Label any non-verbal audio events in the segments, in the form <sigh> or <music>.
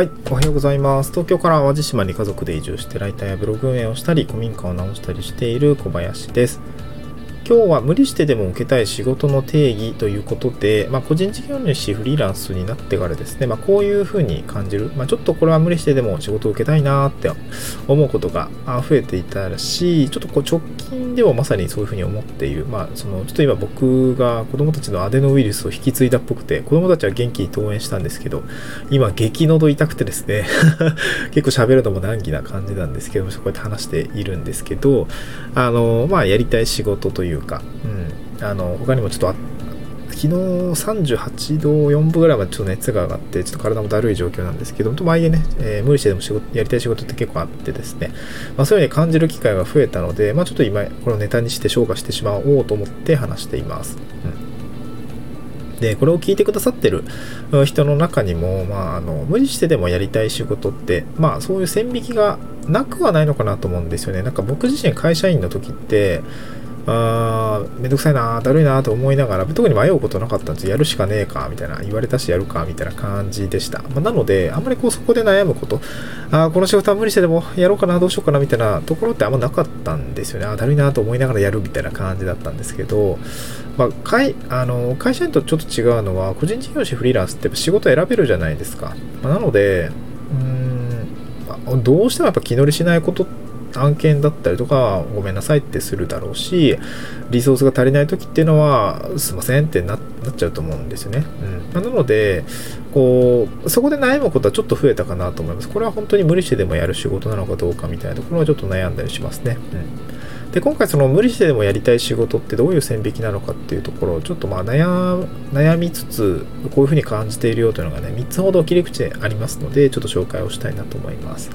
はい、おはようございます。東京から淡路島に家族で移住してライターやブログ運営をしたり、古民家を直したりしている小林です。今日は無理してでも受けたい仕事の定義ということで、まあ、個人事業主フリーランスになってからですね、まあ、こういうふうに感じる、まあ、ちょっとこれは無理してでも仕事を受けたいなって思うことが増えていたらし、ちょっとこう直近でもまさにそういうふうに思っている、まあ、そのちょっと今僕が子供たちのアデノウイルスを引き継いだっぽくて、子供たちは元気に登園したんですけど、今激喉痛くてですね <laughs> 結構喋るのも難儀な感じなんですけどこうやって話しているんですけど、あの、まあ、やりたい仕事といういうか、うん、あの他にもちょっと昨日38度4分ぐらいまでちょっと熱が上がって、ちょっと体もだるい状況なんですけど、とはいえね、えー、無理してでも仕事、やりたい仕事って結構あってですね、まあ、そういうふうに感じる機会が増えたので、まあ、ちょっと今、このネタにして消化してしまおうと思って話しています。うん、で、これを聞いてくださってる人の中にも、まあ、あの無理してでもやりたい仕事って、まあ、そういう線引きがなくはないのかなと思うんですよね。なんか僕自身会社員の時って、あめんどくさいなだるいなと思いながら特に迷うことなかったんです。やるしかねえかみたいな言われたしやるかみたいな感じでした、まあ、なのであんまりこうそこで悩むことあこの仕事は無理してでもやろうかなどうしようかなみたいなところってあんまなかったんですよね。あだるいなと思いながらやるみたいな感じだったんですけど、まあ、会あの会社員とちょっと違うのは個人事業主フリーランスって仕事選べるじゃないですか、まあ、なのでうーんどうしてもやっぱ気乗りしないことって案件だったりとかごめんなさいってするだろうしリソースが足りない時っていうのはすいませんってなっちゃうと思うんですよね、うん、なのでこうそこで悩むことはちょっと増えたかなと思います。これは本当に無理してでもやる仕事なのかどうかみたいなところはちょっと悩んだりしますね、うん、で今回その無理してでもやりたい仕事ってどういう線引きなのかっていうところをちょっとまあ悩悩みつつこういうふうに感じているよというのがね3つほど切り口でありますのでちょっと紹介をしたいなと思います。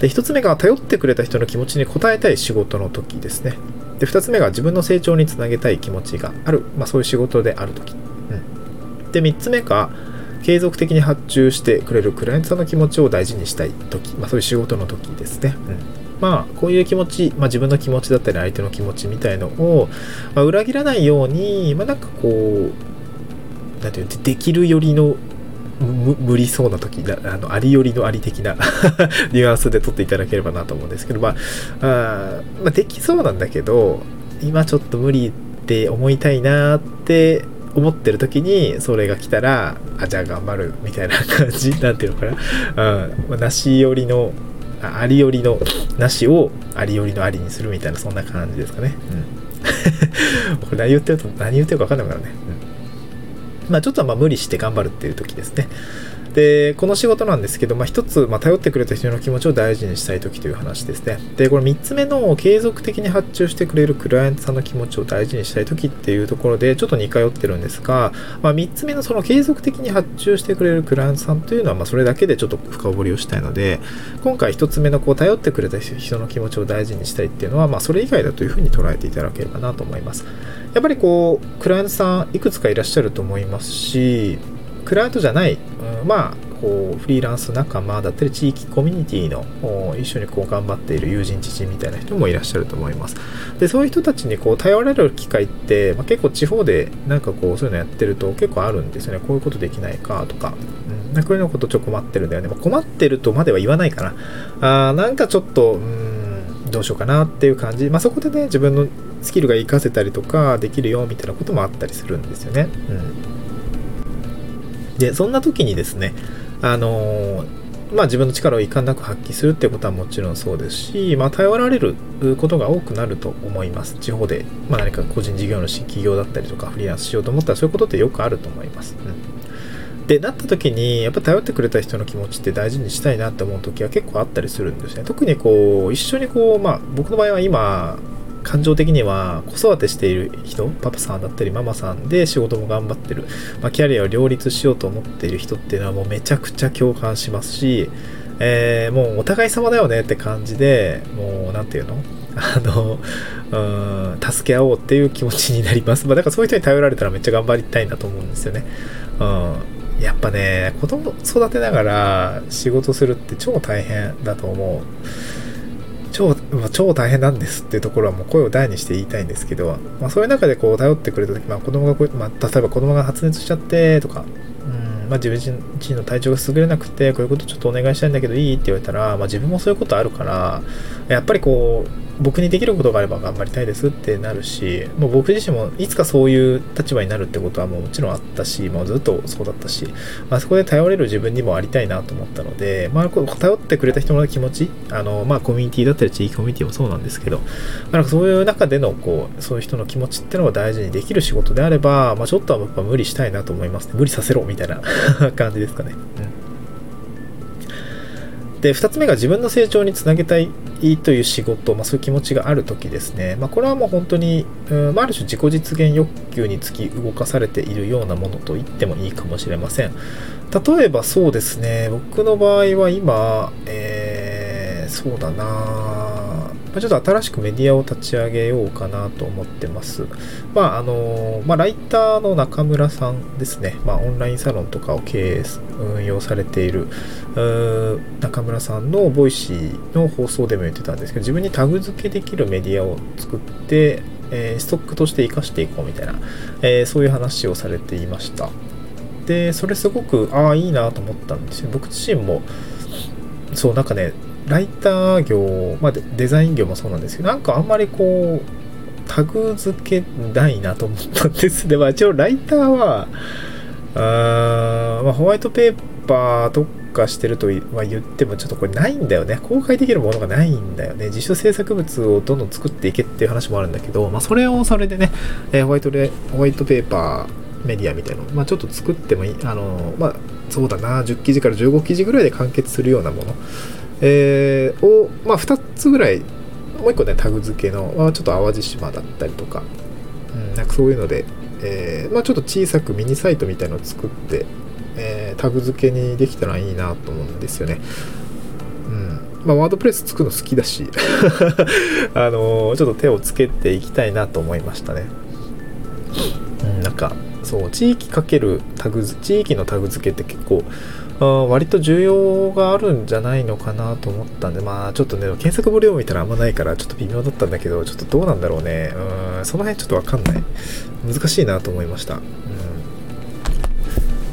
で1つ目が頼ってくれた人の気持ちに応えたい仕事の時ですね。で2つ目が自分の成長につなげたい気持ちがある、まあ、そういう仕事である時、うん、で3つ目が継続的に発注してくれるクライアントさんの気持ちを大事にしたい時、まあ、そういう仕事の時ですね、うん。まあ、こういう気持ち、まあ、自分の気持ちだったり相手の気持ちみたいのを、まあ、裏切らないように、まあ、なんかこう、なんていうんでできるよりの無理そうな時あのありよりのあり的な <laughs> ニュアンスで撮っていただければなと思うんですけど、まあ、あまあ、できそうなんだけど今ちょっと無理って思いたいなって思ってる時にそれが来たらあじゃあ頑張るみたいな感じ <laughs> なんていうのかな、うんまあ、なしよりのありよりのなしをありよりのありにするみたいなそんな感じですかね。うん、<laughs> これ何言ってると何言ってるか分かんないからね。うんまあ、ちょっとまあ無理して頑張るっていう時ですね。で、この仕事なんですけど、まあ、一つ、まあ、頼ってくれた人の気持ちを大事にしたい時という話ですね。で、これ三つ目の継続的に発注してくれるクライアントさんの気持ちを大事にしたい時っていうところで、ちょっと似通ってるんですが、まあ、三つ目のその継続的に発注してくれるクライアントさんというのは、まあ、それだけでちょっと深掘りをしたいので、今回一つ目のこう、頼ってくれた人の気持ちを大事にしたいっていうのは、まあ、それ以外だというふうに捉えていただければなと思います。やっぱりこう、クライアントさんいくつかいらっしゃると思いますし、クライアントじゃない、うん、まあ、こうフリーランス仲間だったり地域コミュニティの一緒にこう頑張っている友人知人みたいな人もいらっしゃると思います。でそういう人たちにこう頼られる機会って、まあ、結構地方でなんかこうそういうのやってると結構あるんですよね。こういうことできないかとか、うん、こういうのことちょっと困ってるんだよね、まあ、困ってるとまでは言わないかな。あなんかちょっとうんどうしようかなっていう感じ、まあ、そこでね自分のスキルが活かせたりとかできるよみたいなこともあったりするんですよね。うん、でそんな時にですねあのまあ、自分の力を遺憾なく発揮するってことはもちろんそうですし、まあ、頼られることが多くなると思います。地方で、まあ、何か個人事業主、企業だったりとかフリーランスしようと思ったらそういうことってよくあると思います。うん、で、なった時に、やっぱ頼ってくれた人の気持ちって大事にしたいなって思う時は結構あったりするんですね。特にこう、一緒にこう、まあ、僕の場合は今、感情的には子育てしている人パパさんだったりママさんで仕事も頑張ってる、まあ、キャリアを両立しようと思っている人っていうのはもうめちゃくちゃ共感しますし、えー、もうお互い様だよねって感じでもう何て言うの？<laughs> あのうん助け合おうっていう気持ちになります、まあ、だからそういう人に頼られたらめっちゃ頑張りたいなと思うんですよね、うん、やっぱね子供育てながら仕事するって超大変だと思う。超、超大変なんですっていうところはもう声を大にして言いたいんですけど、まあ、そういう中でこう頼ってくれた時、まあ、子供がこう、まあ、例えば子供が発熱しちゃってとか、うんまあ、自分自身の体調が優れなくてこういうことちょっとお願いしたいんだけどいいって言われたら、まあ、自分もそういうことあるからやっぱりこう僕にできることがあれば頑張りたいですってなるしもう僕自身もいつかそういう立場になるってことはもうもちろんあったしもうずっとそうだったし、まあ、そこで頼れる自分にもありたいなと思ったので、まあ、頼ってくれた人の気持ちあの、まあ、コミュニティだったり地域コミュニティもそうなんですけど、まあ、そういう中でのこうそういう人の気持ちってのを大事にできる仕事であれば、まあ、ちょっとはやっぱ無理したいなと思いますね無理させろみたいな <laughs> 感じですかね。うんで2つ目が自分の成長につなげたいという仕事、まあ、そういう気持ちがある時ですね、まあ、これはもう本当に、うんまあ、る種自己実現欲求につき動かされているようなものと言ってもいいかもしれません。例えばそうですね。僕の場合は今、えー、そうだな。ちょっと新しくメディアを立ち上げようかなと思ってます。まあ、あの、まあ、ライターの中村さんですね。まあ、オンラインサロンとかを経営、運用されている、中村さんの Voicy の放送でも言ってたんですけど、自分にタグ付けできるメディアを作って、えー、ストックとして活かしていこうみたいな、えー、そういう話をされていました。で、それすごく、ああ、いいなと思ったんですよ。僕自身も、そう、なんかね、ライター業、まあ、デザイン業もそうなんですけど、なんかあんまりこう、タグ付けないなと思ったんですで、まあ、一応ライターは、あーまあ、ホワイトペーパーとかしてるとは言ってもちょっとこれないんだよね。公開できるものがないんだよね。自主制作物をどんどん作っていけっていう話もあるんだけど、まあ、それをそれでね、えー、ホワイトレホワイトペーパーメディアみたいなの、まあ、ちょっと作ってもいい、あの、まあ、そうだな、10記事から15記事ぐらいで完結するようなもの、えー、を、まあ、2つぐらい、もう1個ね、タグ付けの、まあ、ちょっと淡路島だったりとか、うん、なんかそういうので、えー、まあ、ちょっと小さくミニサイトみたいのを作って、えー、タグ付けにできたらいいなと思うんですよね。うんまあ、ワードプレス作るの好きだし <laughs> あの、ちょっと手をつけていきたいなと思いましたね。うん、なんかそう地域かけるタグ地域のタグ付けって結構割と重要があるんじゃないのかなと思ったんで、まあちょっとね、検索ボリューム見たらあんまないからちょっと微妙だったんだけど、ちょっとどうなんだろうね。うん、その辺ちょっとわかんない。難しいなと思いました。うん、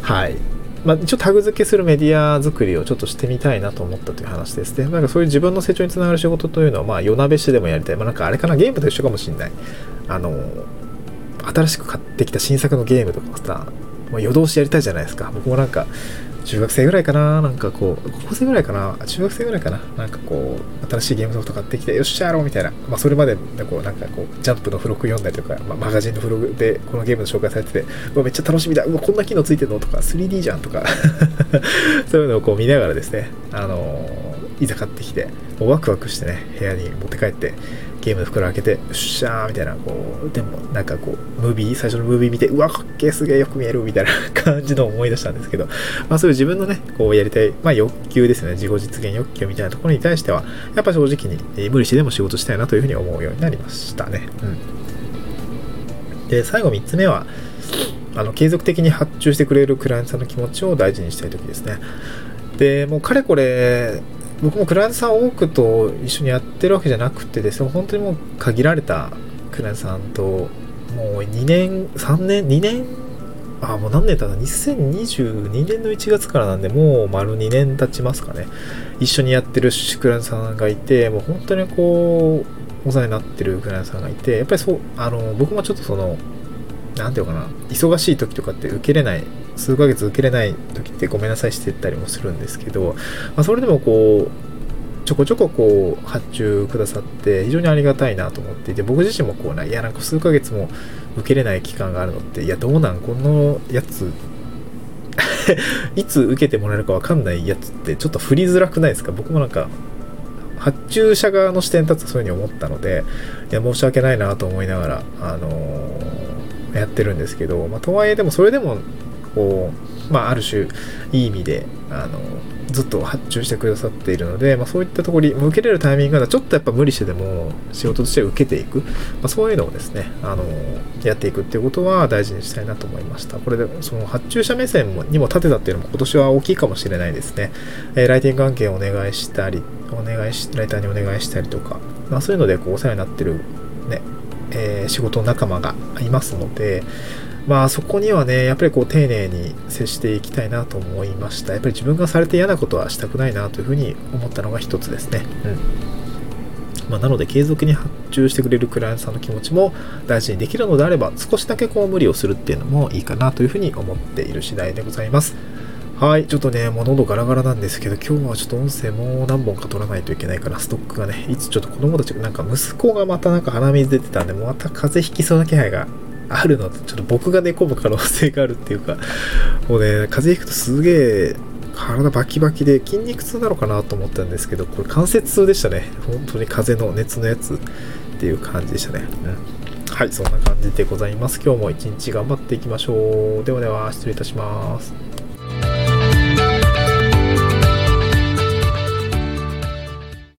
はい。まあ、一応タグ付けするメディア作りをちょっとしてみたいなと思ったという話ですね。なんかそういう自分の成長につながる仕事というのは、まあ夜なべしでもやりたい。まあなんかあれかな、ゲームと一緒かもしんない。あの、新しく買ってきた新作のゲームとかさ、まあ、夜通しやりたいじゃないですか。僕もなんか、中学生ぐらいかななんかこう、高校生ぐらいかな中学生ぐらいかななんかこう、新しいゲームソフト買ってきて、よっしゃやろうみたいな。まあ、それまで、こう、なんかこう、ジャンプの付録読んだりとか、まあ、マガジンの付録でこのゲームの紹介されてて、うわ、めっちゃ楽しみだ。うわ、こんな機能ついてんの？とか、3D じゃんとか <laughs> そういうのをこう見ながらですね、あのー、いざ買ってきて、もうワクワクしてね、部屋に持って帰って、ゲームの袋開けて、よっしゃーみたいな、こう、でもなんかこう、ムービー、最初のムービー見て、うわ、かっけーすげえよく見えるみたいな <laughs> 感じの思い出したんですけど、まあそういう自分のね、こうやりたい、まあ欲求ですね、自己実現欲求みたいなところに対しては、やっぱ正直に、無理してでも仕事したいなというふうに思うようになりましたね。うん。で、最後3つ目は、あの継続的に発注してくれるクライアントさんの気持ちを大事にしたい時ですね。で、もうかれこれ、僕もクライアントさん多くと一緒にやってるわけじゃなくてですね、本当にもう限られたクライアントさんと、もう2年、3年、2年、あ、もう何年経った ?2022 年の1月からなんで、もう丸2年経ちますかね。一緒にやってるクライアントさんがいて、もう本当にこう、お世話になってるクライアントさんがいて、やっぱりそう、あの、僕もちょっとその、なんていうかな、忙しい時とかって受けれない数ヶ月受けれない時ってごめんなさいしてたりもするんですけど、まあ、それでもこうちょこちょここう発注くださって非常にありがたいなと思っていて僕自身もこうないやなんか数ヶ月も受けれない期間があるのっていやどうなん？このやつ <laughs> いつ受けてもらえるか分かんないやつってちょっと振りづらくないですか？僕もなんか発注者側の視点に立つとそういうふうに思ったのでいや申し訳ないなと思いながらあのー、やってるんですけど、まあ、とはいえでもそれでもこう、まあ、ある種いい意味であのずっと発注してくださっているので、まあ、そういったところに受けれるタイミングがちょっとやっぱ無理してでも仕事として受けていく、まあ、そういうのをですねあのやっていくっていうことは大事にしたいなと思いました。これでその発注者目線にも立てたっていうのも今年は大きいかもしれないですね、えー、ライティング案件をお願いしたりお願いしライターにお願いしたりとか、まあ、そういうのでこうお世話になってるね、えー、仕事仲間がいますのでまあそこにはね、やっぱりこう丁寧に接していきたいなと思いました。やっぱり自分がされて嫌なことはしたくないなというふうに思ったのが一つですね。うん。まあ、なので継続に発注してくれるクライアントさんの気持ちも大事にできるのであれば少しだけこう無理をするっていうのもいいかなというふうに思っている次第でございます。はい、ちょっとね、もう喉ガラガラなんですけど、今日はちょっと音声もう何本か取らないといけないから、ストックがね、いつちょっと子供たち、なんか息子がまたなんか鼻水出てたんで、また風邪ひきそうな気配があるのと、ちょっと僕が寝込む可能性があるっていうか、もうね、風邪ひくとすげえ体バキバキで筋肉痛なのかなと思ったんですけど、これ関節痛でしたね。本当に風邪の熱のやつっていう感じでしたね。うん。はい、そんな感じでございます。今日も一日頑張っていきましょう。ではでは、失礼いたします。